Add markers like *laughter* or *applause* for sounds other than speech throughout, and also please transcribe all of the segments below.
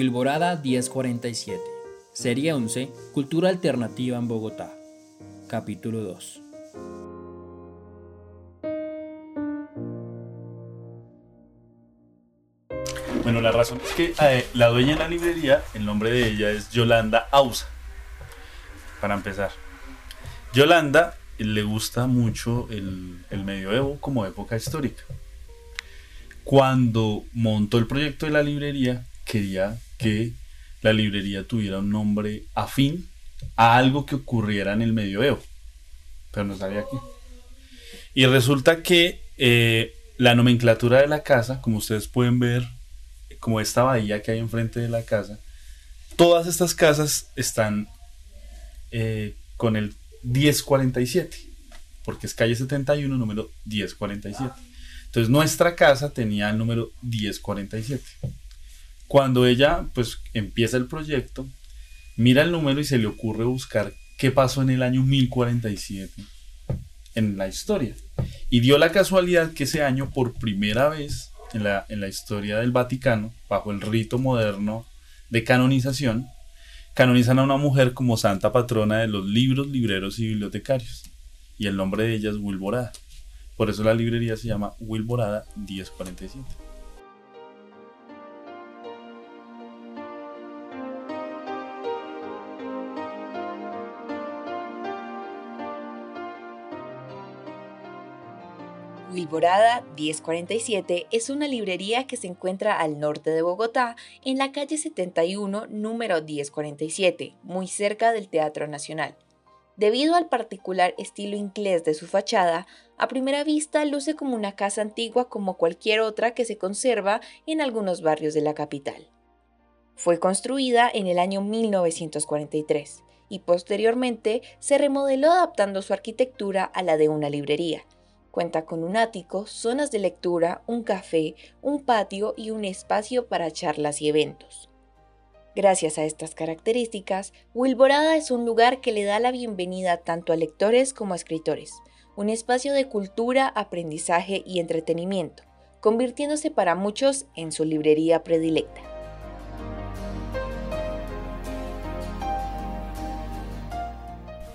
Wilborada 1047. Serie 11. Cultura alternativa en Bogotá. Capítulo 2. Bueno, la razón es que eh, la dueña de la librería, el nombre de ella es Yolanda Ausa. Para empezar. Yolanda le gusta mucho el, el medioevo como época histórica. Cuando montó el proyecto de la librería, quería que la librería tuviera un nombre afín a algo que ocurriera en el medioevo. Pero no sabía qué. Y resulta que eh, la nomenclatura de la casa, como ustedes pueden ver, como esta bahía que hay enfrente de la casa, todas estas casas están eh, con el 1047, porque es calle 71, número 1047. Entonces nuestra casa tenía el número 1047. Cuando ella pues empieza el proyecto, mira el número y se le ocurre buscar qué pasó en el año 1047 en la historia. Y dio la casualidad que ese año, por primera vez en la, en la historia del Vaticano, bajo el rito moderno de canonización, canonizan a una mujer como santa patrona de los libros, libreros y bibliotecarios. Y el nombre de ella es Wilborada. Por eso la librería se llama Wilborada 1047. Wilborada 1047 es una librería que se encuentra al norte de Bogotá, en la calle 71, número 1047, muy cerca del Teatro Nacional. Debido al particular estilo inglés de su fachada, a primera vista luce como una casa antigua como cualquier otra que se conserva en algunos barrios de la capital. Fue construida en el año 1943 y posteriormente se remodeló adaptando su arquitectura a la de una librería Cuenta con un ático, zonas de lectura, un café, un patio y un espacio para charlas y eventos. Gracias a estas características, Wilborada es un lugar que le da la bienvenida tanto a lectores como a escritores, un espacio de cultura, aprendizaje y entretenimiento, convirtiéndose para muchos en su librería predilecta.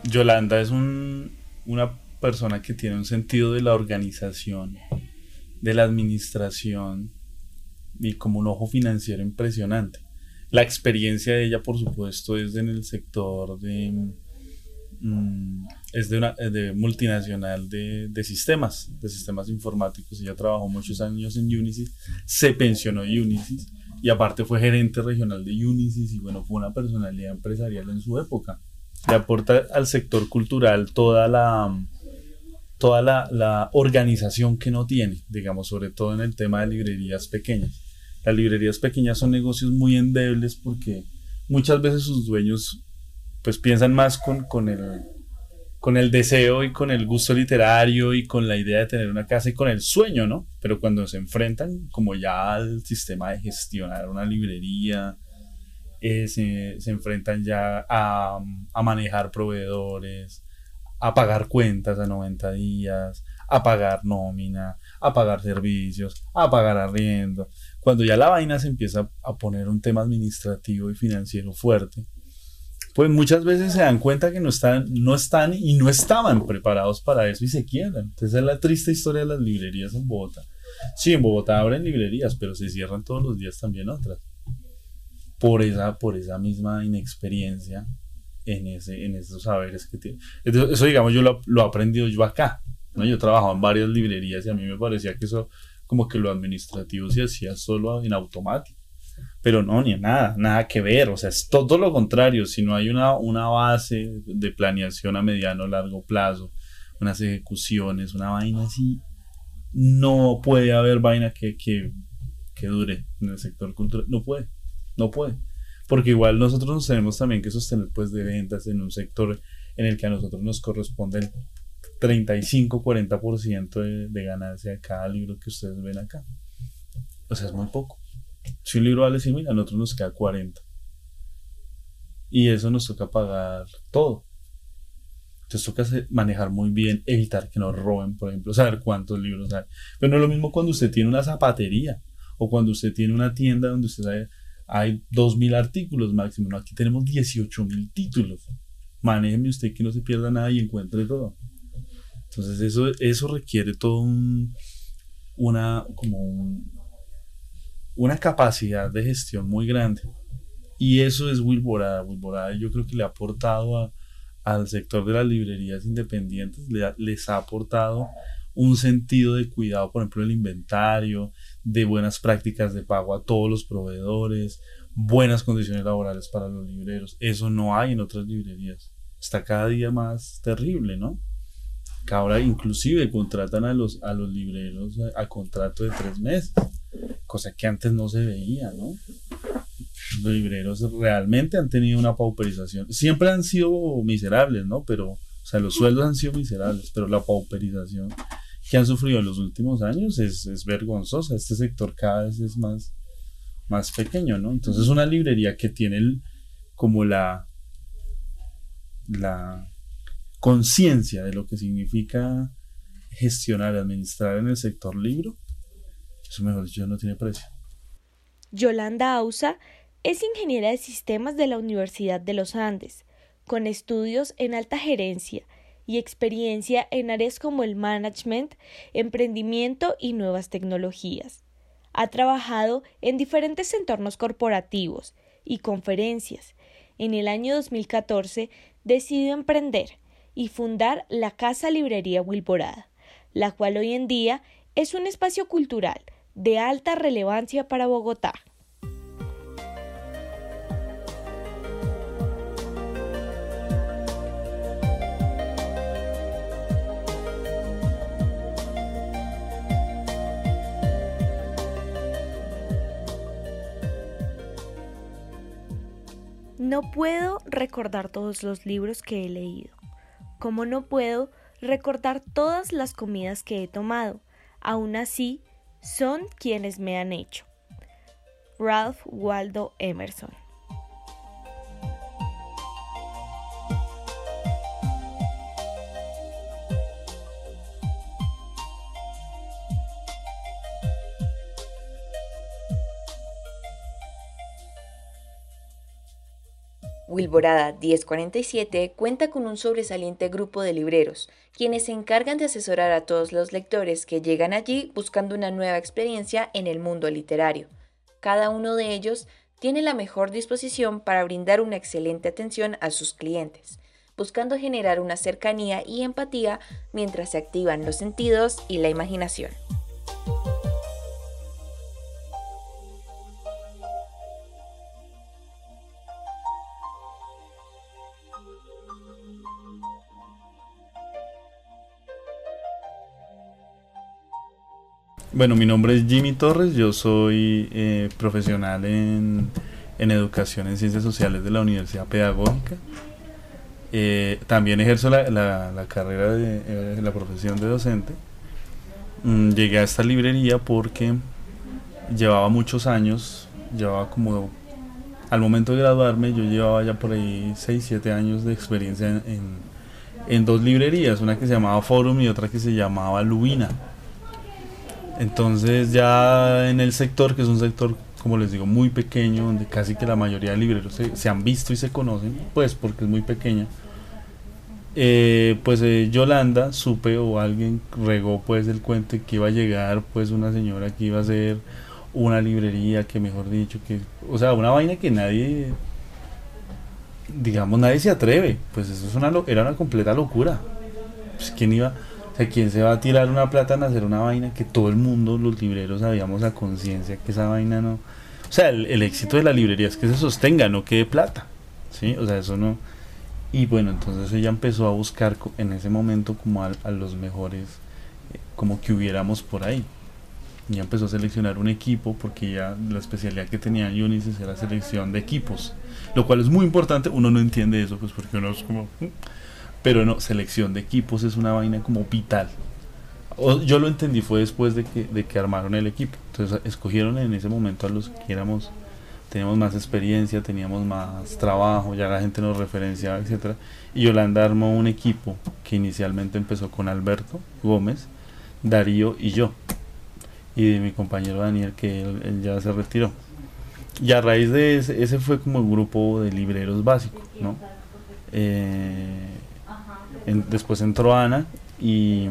Yolanda es un, una persona que tiene un sentido de la organización, de la administración y como un ojo financiero impresionante. La experiencia de ella, por supuesto, es en el sector de... Mm, es de una de multinacional de, de, sistemas, de sistemas informáticos. Ella trabajó muchos años en Unisys, se pensionó en Unisys y aparte fue gerente regional de Unisys y bueno, fue una personalidad empresarial en su época. Le aporta al sector cultural toda la, toda la, organización que no tiene, digamos, sobre todo en el tema de librerías pequeñas. Las librerías pequeñas son negocios muy endebles porque muchas veces sus dueños pues piensan más con, con, el, con el deseo y con el gusto literario y con la idea de tener una casa y con el sueño, ¿no? Pero cuando se enfrentan como ya al sistema de gestionar una librería, eh, se, se, enfrentan ya a, a manejar proveedores, a pagar cuentas a 90 días, a pagar nómina, a pagar servicios, a pagar arriendo. Cuando ya la vaina se empieza a poner un tema administrativo y financiero fuerte, pues muchas veces se dan cuenta que no están, no están y no estaban preparados para eso y se quiebran. Entonces es la triste historia de las librerías en Bogotá. Sí, en Bogotá abren librerías, pero se cierran todos los días también otras. Por esa, por esa misma inexperiencia en, ese, en esos saberes que tiene. Eso, digamos, yo lo, lo he aprendido yo acá. ¿no? Yo trabajaba en varias librerías y a mí me parecía que eso, como que lo administrativo se hacía solo en automático. Pero no, ni nada, nada que ver. O sea, es todo lo contrario. Si no hay una, una base de planeación a mediano o largo plazo, unas ejecuciones, una vaina así no puede haber vaina que, que, que dure en el sector cultural. No puede, no puede. Porque igual nosotros nos tenemos también que sostener pues de ventas en un sector en el que a nosotros nos corresponde el 35-40% de, de ganancia de cada libro que ustedes ven acá. O sea, es muy poco. Si un libro vale 100 mil, a nosotros nos queda 40. Y eso nos toca pagar todo. Entonces toca manejar muy bien, evitar que nos roben, por ejemplo, saber cuántos libros hay. Pero no es lo mismo cuando usted tiene una zapatería o cuando usted tiene una tienda donde usted sabe hay 2.000 artículos máximo. No, aquí tenemos 18.000 títulos. Manéjeme usted que no se pierda nada y encuentre todo. Entonces eso, eso requiere todo un, una, como una capacidad de gestión muy grande. Y eso es Wilborada. Wilborada yo creo que le ha aportado al sector de las librerías independientes, les ha aportado un sentido de cuidado, por ejemplo, el inventario, de buenas prácticas de pago a todos los proveedores, buenas condiciones laborales para los libreros. Eso no hay en otras librerías. Está cada día más terrible, ¿no? Ahora inclusive contratan a los, a los libreros a, contrato de tres meses, cosa que antes no se veía, ¿no? Los libreros realmente han tenido una pauperización. Siempre han sido miserables, ¿no? Pero, o sea, los sueldos han sido miserables, pero la pauperización que han sufrido en los últimos años es, es vergonzosa. Este sector cada vez es más, más pequeño, ¿no? Entonces una librería que tiene como la, la conciencia de lo que significa gestionar, administrar en el sector libro, eso mejor dicho no tiene precio. Yolanda Ausa es ingeniera de sistemas de la Universidad de los Andes, con estudios en alta gerencia y experiencia en áreas como el management, emprendimiento y nuevas tecnologías. Ha trabajado en diferentes entornos corporativos y conferencias. En el año 2014 decidió emprender y fundar la Casa Librería Wilborada, la cual hoy en día es un espacio cultural de alta relevancia para Bogotá. No puedo recordar todos los libros que he leído, como no puedo recordar todas las comidas que he tomado, aún así son quienes me han hecho. Ralph Waldo Emerson Wilborada 1047 cuenta con un sobresaliente grupo de libreros, quienes se encargan de asesorar a todos los lectores que llegan allí buscando una nueva experiencia en el mundo literario. Cada uno de ellos tiene la mejor disposición para brindar una excelente atención a sus clientes, buscando generar una cercanía y empatía mientras se activan los sentidos y la imaginación. Bueno, mi nombre es Jimmy Torres, yo soy eh, profesional en, educación en ciencias sociales de la Universidad Pedagógica. Eh, también ejerzo la, carrera de eh, la profesión de docente. Mm, llegué a esta librería porque llevaba muchos años, llevaba como, al momento de graduarme, yo llevaba ya por ahí 6, 7 años de experiencia en, en dos librerías, una que se llamaba Forum y otra que se llamaba Lubina entonces ya en el sector, que es un sector, como les digo, muy pequeño, donde casi que la mayoría de libreros se, han visto y se conocen, pues porque es muy pequeña, eh, pues eh, Yolanda supe o alguien regó pues el cuento que iba a llegar pues una señora que iba a hacer una librería, que mejor dicho, que, o sea, una vaina que nadie, digamos, nadie se atreve, pues eso es una, era una completa locura. Pues quién iba o sea, ¿quién se va a tirar una plata en hacer una vaina que todo el mundo, los libreros, sabíamos a conciencia que esa vaina no... O sea, el, éxito de la librería es que se sostenga, no quede plata. ¿Sí? O sea, eso no... Y bueno, entonces ella empezó a buscar en ese momento como a, los mejores como que hubiéramos por ahí. Ya empezó a seleccionar un equipo porque ya la especialidad que tenía Unisys era selección de equipos, lo cual es muy importante. Uno no entiende eso, pues porque uno es como. Pero no, selección de equipos es una vaina como vital. Yo lo entendí fue después de que, de que armaron el equipo. Entonces escogieron en ese momento a los que éramos, teníamos más experiencia, teníamos más trabajo, ya la gente nos referenciaba, etcétera. Y Yolanda armó un equipo que inicialmente empezó con Alberto Gómez, Darío y yo. Y de mi compañero Daniel, que él, él ya se retiró. Y a raíz de ese, ese fue como el grupo de libreros básico, ¿no? Eh, en- después entró Ana y,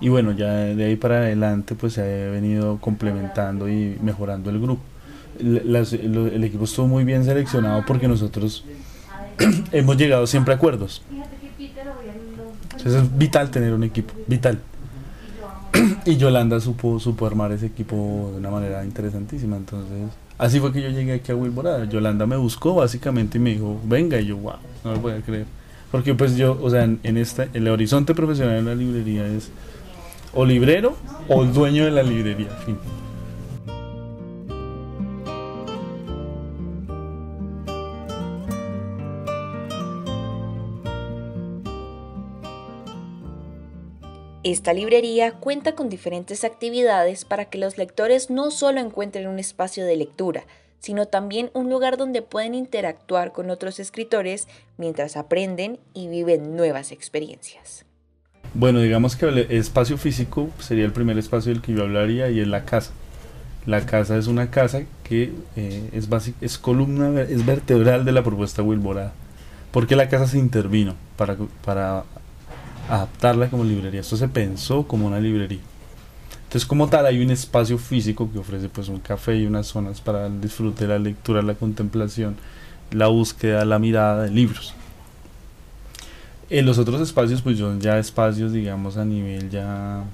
y bueno, ya de ahí para adelante pues se ha venido complementando y mejorando el grupo. Las- lo- el equipo estuvo muy bien seleccionado porque nosotros *clears throat* hemos llegado siempre a acuerdos. Entonces es vital tener un equipo, vital. *clears throat* y Yolanda supo, supo armar ese equipo de una manera interesantísima. Entonces, así fue que yo llegué aquí a Wilborada. Yolanda me buscó básicamente y me dijo, venga, y yo, wow, no lo voy a creer. Porque pues yo, o sea, en, en esta, el horizonte profesional en la librería es o librero o el dueño de la librería. fin. Esta librería cuenta con diferentes actividades para que los lectores no solo encuentren un espacio de lectura, sino también un lugar donde pueden interactuar con otros escritores mientras aprenden y viven nuevas experiencias. Bueno, digamos que el espacio físico sería el primer espacio del que yo hablaría y es la casa. La casa es una casa que eh, es, básic- es columna, es vertebral de la propuesta Wilborada. Porque la casa se intervino para, para adaptarla como librería. Esto se pensó como una librería. Entonces, como tal, hay un espacio físico que ofrece pues un café y unas zonas para el disfrute, la lectura, la contemplación, la búsqueda, la mirada de libros. En los otros espacios, pues son ya espacios, digamos, a nivel ya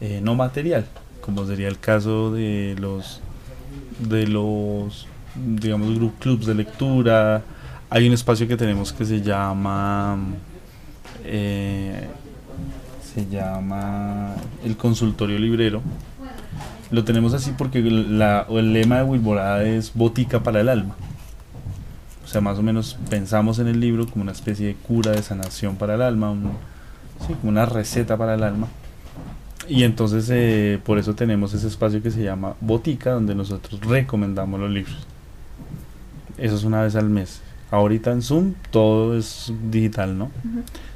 eh, no material, como sería el caso de los, de los, digamos, group clubs de lectura. Hay un espacio que tenemos que se llama, eh, se llama el consultorio librero. Lo tenemos así porque la, el lema de Wilborada es botica para el alma. O sea, más o menos pensamos en el libro como una especie de cura de sanación para el alma, sí, como una receta para el alma. Y entonces eh, por eso tenemos ese espacio que se llama Botica, donde nosotros recomendamos los libros. Eso es una vez al mes. Ahorita en Zoom todo es digital, ¿no?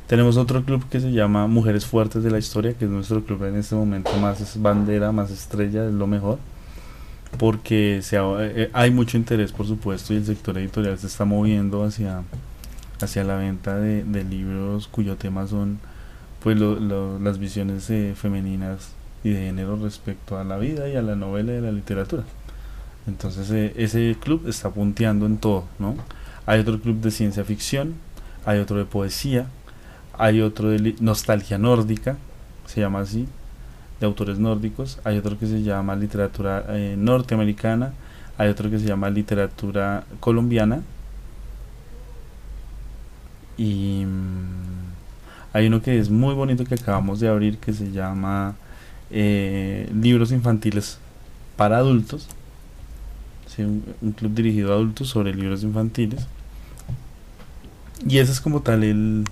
Tenemos otro club que se llama Mujeres Fuertes de la Historia, que es nuestro club en este momento más bandera, más estrella, es lo mejor porque se ha- eh, hay mucho interés, por supuesto, y el sector editorial se está moviendo hacia, hacia la venta de, de libros cuyo tema son pues lo- las visiones eh, femeninas y de género respecto a la vida y a la novela y a la literatura. Entonces eh, ese club está punteando en todo, ¿no? Hay otro club de ciencia ficción, hay otro de poesía, hay otro de nostalgia nórdica, se llama así, de autores nórdicos, hay otro que se llama literatura eh, norteamericana, hay otro que se llama literatura colombiana. Y mm, hay uno que es muy bonito que acabamos de abrir que se llama eh, libros infantiles para adultos, sí, un club dirigido a adultos sobre libros infantiles. Y ese es como tal el,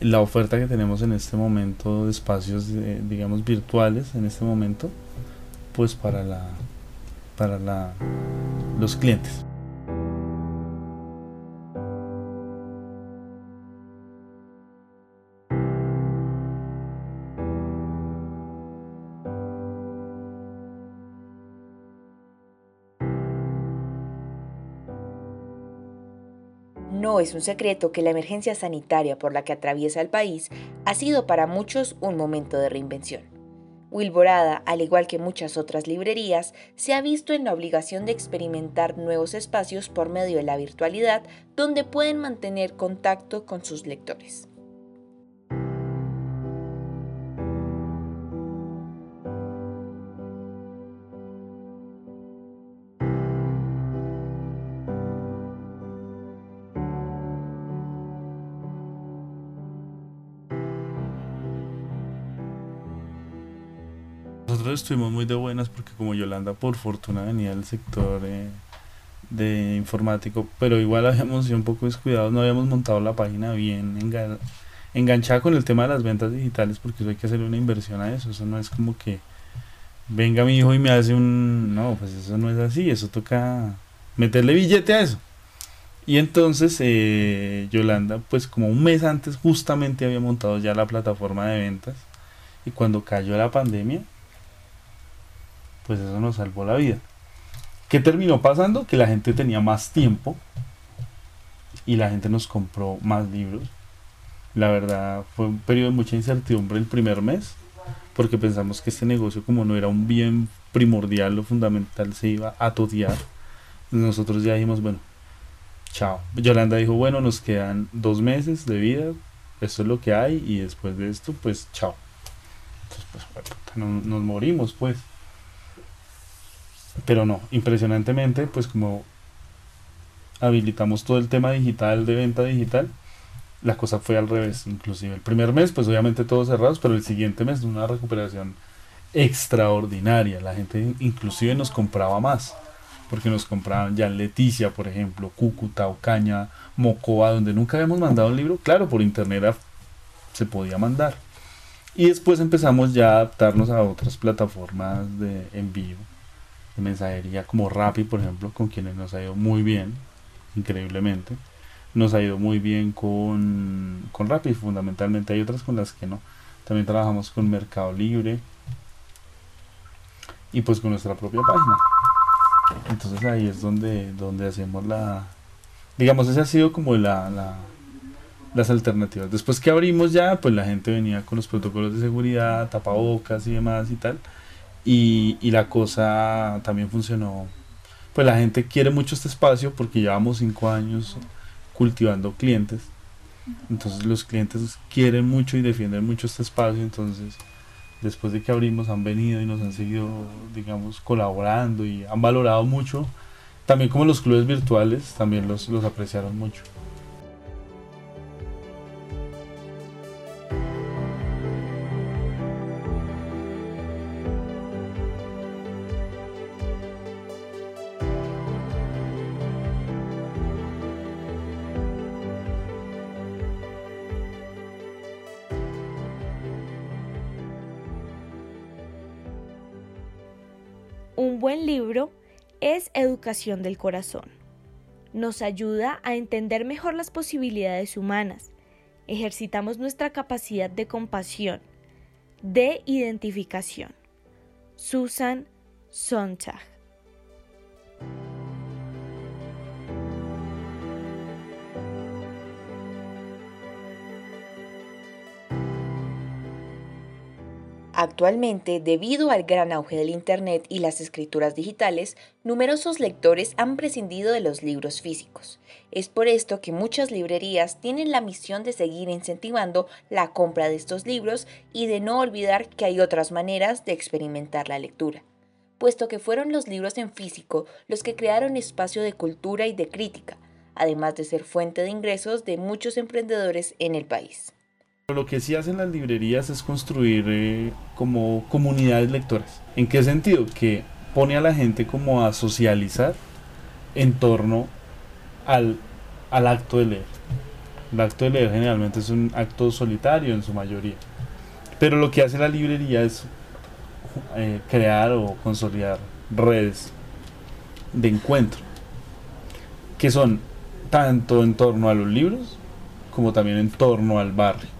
la oferta que tenemos en este momento de espacios eh, digamos virtuales en este momento pues para la para la los clientes Es un secreto que la emergencia sanitaria por la que atraviesa el país ha sido para muchos un momento de reinvención. Wilborada, al igual que muchas otras librerías, se ha visto en la obligación de experimentar nuevos espacios por medio de la virtualidad donde pueden mantener contacto con sus lectores. Estuvimos muy de buenas porque como Yolanda por fortuna venía del sector eh, de informático, pero igual habíamos sido un poco descuidados, no habíamos montado la página bien enganchada con el tema de las ventas digitales porque eso hay que hacer una inversión a eso, eso no es como que venga mi hijo y me hace un... No, pues eso no es así, eso toca meterle billete a eso. Y entonces eh, Yolanda, pues como un mes antes justamente había montado ya la plataforma de ventas y cuando cayó la pandemia, pues eso nos salvó la vida. ¿Qué terminó pasando? Que la gente tenía más tiempo y la gente nos compró más libros. La verdad fue un periodo de mucha incertidumbre el primer mes, porque pensamos que este negocio como no era un bien primordial o fundamental se iba a totear. Nosotros ya dijimos, bueno, chao. Yolanda dijo, bueno, nos quedan dos meses de vida, esto es lo que hay y después de esto, pues chao. Entonces, pues, nos morimos, pues. Pero no, impresionantemente, pues como habilitamos todo el tema digital de venta digital, la cosa fue al revés. Inclusive el primer mes, pues obviamente todos cerrados, pero el siguiente mes una recuperación extraordinaria. La gente inclusive nos compraba más, porque nos compraban ya Leticia, por ejemplo, Cúcuta, Ocaña, Mocoa, donde nunca habíamos mandado un libro. Claro, por internet se podía mandar. Y después empezamos ya a adaptarnos a otras plataformas de envío mensajería como Rappi, por ejemplo, con quienes nos ha ido muy bien, increíblemente. Nos ha ido muy bien con, con Rappi, fundamentalmente. Hay otras con las que no. También trabajamos con Mercado Libre y pues con nuestra propia página. Entonces ahí es donde, donde hacemos la... Digamos, ese ha sido como la, la las alternativas. Después que abrimos ya, pues la gente venía con los protocolos de seguridad, tapabocas y demás y tal. Y, la cosa también funcionó. Pues la gente quiere mucho este espacio porque llevamos cinco años cultivando clientes. Entonces los clientes quieren mucho y defienden mucho este espacio. Entonces después de que abrimos han venido y nos han seguido, digamos, colaborando y han valorado mucho. También como los clubes virtuales, también los, los apreciaron mucho. Buen libro es educación del corazón. Nos ayuda a entender mejor las posibilidades humanas. Ejercitamos nuestra capacidad de compasión, de identificación. Susan Sontag Actualmente, debido al gran auge del Internet y las escrituras digitales, numerosos lectores han prescindido de los libros físicos. Es por esto que muchas librerías tienen la misión de seguir incentivando la compra de estos libros y de no olvidar que hay otras maneras de experimentar la lectura, puesto que fueron los libros en físico los que crearon espacio de cultura y de crítica, además de ser fuente de ingresos de muchos emprendedores en el país. Lo que sí hacen las librerías es construir eh, como comunidades lectoras. ¿En qué sentido? Que pone a la gente como a socializar en torno al, acto de leer. El acto de leer generalmente es un acto solitario en su mayoría. Pero lo que hace la librería es eh, crear o consolidar redes de encuentro que son tanto en torno a los libros como también en torno al barrio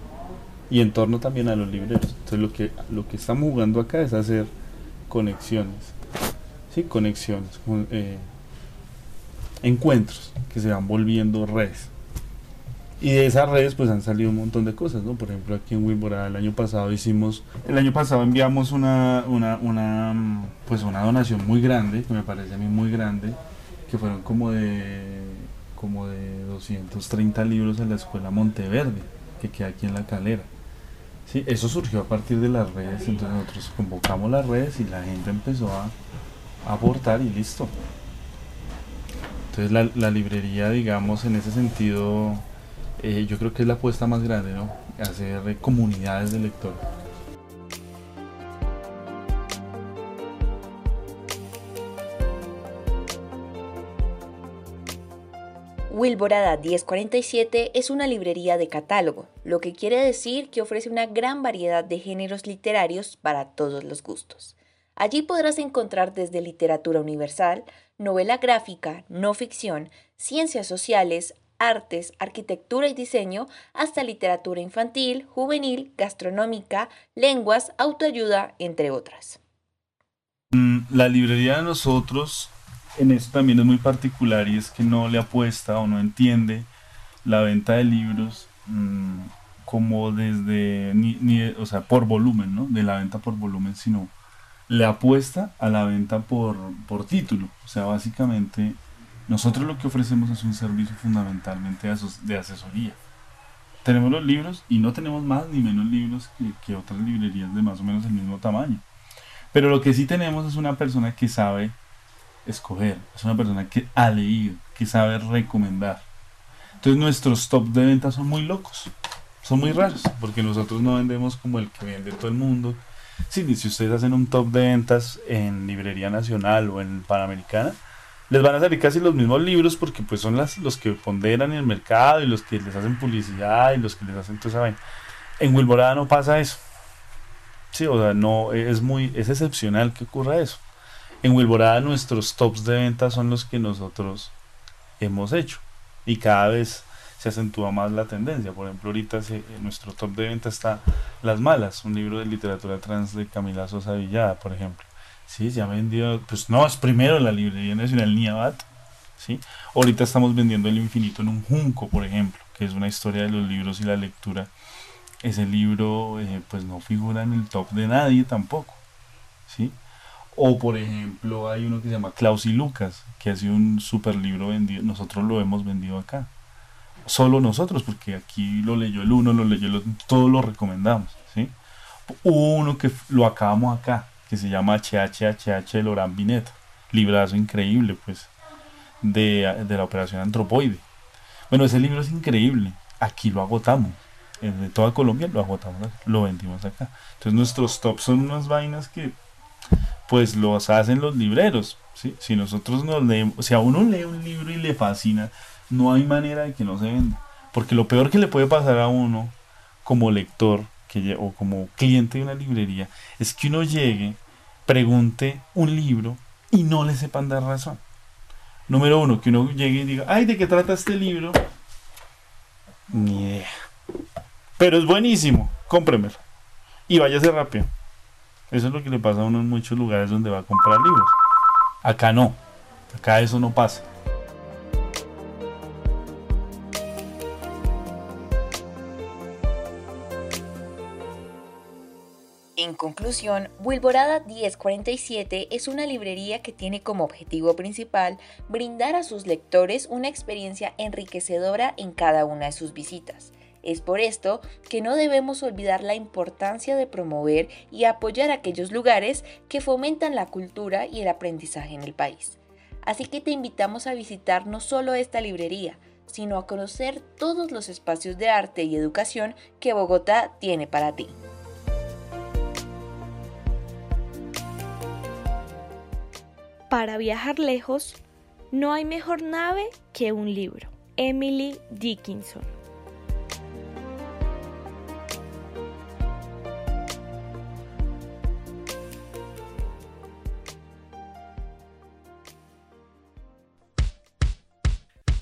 y en torno también a los libreros. Entonces lo que, lo que estamos jugando acá es hacer conexiones, ¿sí? Conexiones, eh, encuentros que se van volviendo redes. Y de esas redes pues han salido un montón de cosas, ¿no? Por ejemplo aquí en Wimbora el año pasado hicimos, el año pasado enviamos una, una, una, pues una donación muy grande, que me parece a mí muy grande, que fueron como de, como de 230 libros a la escuela Monteverde, que queda aquí en la calera. Sí, eso surgió a partir de las redes, entonces nosotros convocamos las redes y la gente empezó a, aportar y listo. Entonces la, la, librería, digamos, en ese sentido, eh, yo creo que es la apuesta más grande, ¿no? Hacer comunidades de lectores. Wilborada 1047 es una librería de catálogo, lo que quiere decir que ofrece una gran variedad de géneros literarios para todos los gustos. Allí podrás encontrar desde literatura universal, novela gráfica, no ficción, ciencias sociales, artes, arquitectura y diseño, hasta literatura infantil, juvenil, gastronómica, lenguas, autoayuda, entre otras. Mm, la librería de nosotros en esto también es muy particular y es que no le apuesta o no entiende la venta de libros mm, como desde, ni, o sea, por volumen, ¿no? De la venta por volumen, sino le apuesta a la venta por, por título. O sea, básicamente nosotros lo que ofrecemos es un servicio fundamentalmente de asesoría. Tenemos los libros y no tenemos más ni menos libros que, otras librerías de más o menos el mismo tamaño. Pero lo que sí tenemos es una persona que sabe escoger, es una persona que ha leído, que sabe recomendar. Entonces nuestros top de ventas son muy locos, son muy raros, porque nosotros no vendemos como el que vende todo el mundo. si ustedes hacen un top de ventas en Librería Nacional o en Panamericana, les van a salir casi los mismos libros porque pues son las, los que ponderan el mercado y los que les hacen publicidad y los que les hacen toda esa vaina. En Wilborada no pasa eso. Sí, o sea, no, es muy, es excepcional que ocurra eso. En Wilborada nuestros tops de venta son los que nosotros hemos hecho y cada vez se acentúa más la tendencia. Por ejemplo, ahorita en nuestro top de venta está Las Malas, un libro de literatura trans de Camila Sosa Villada, por ejemplo. Sí, se ha vendido, pues no, es primero la Librería Nacional Niabat, ¿sí? Ahorita estamos vendiendo El Infinito en un Junco, por ejemplo, que es una historia de los libros y la lectura. Ese libro, eh, pues no figura en el top de nadie tampoco, ¿sí? O por ejemplo, hay uno que se llama Klaus y Lucas, que ha sido un super libro vendido, nosotros lo hemos vendido acá. Solo nosotros, porque aquí lo leyó el uno, lo leyó el otro, todos lo recomendamos, ¿sí? Uno que lo acabamos acá, que se llama HHHH de Laurent Binet, librazo increíble, pues, de, la operación Antropoide. Bueno, ese libro es increíble. Aquí lo agotamos. De toda Colombia lo agotamos, lo vendimos acá. Entonces nuestros tops son unas vainas que pues los hacen los libreros. ¿sí? Si nosotros nos leemos, si a uno lee un libro y le fascina, no hay manera de que no se venda. Porque lo peor que le puede pasar a uno como lector que, o como cliente de una librería es que uno llegue, pregunte un libro y no le sepan dar razón. Número uno, que uno llegue y diga, ay, ¿de qué trata este libro? Ni idea. Pero es buenísimo, cómpremelo. Y váyase rápido. Eso es lo que le pasa a uno en muchos lugares donde va a comprar libros. Acá no. Acá eso no pasa. En conclusión, Wilborada 1047 es una librería que tiene como objetivo principal brindar a sus lectores una experiencia enriquecedora en cada una de sus visitas. Es por esto que no debemos olvidar la importancia de promover y apoyar aquellos lugares que fomentan la cultura y el aprendizaje en el país. Así que te invitamos a visitar no solo esta librería, sino a conocer todos los espacios de arte y educación que Bogotá tiene para ti. Para viajar lejos, no hay mejor nave que un libro. Emily Dickinson.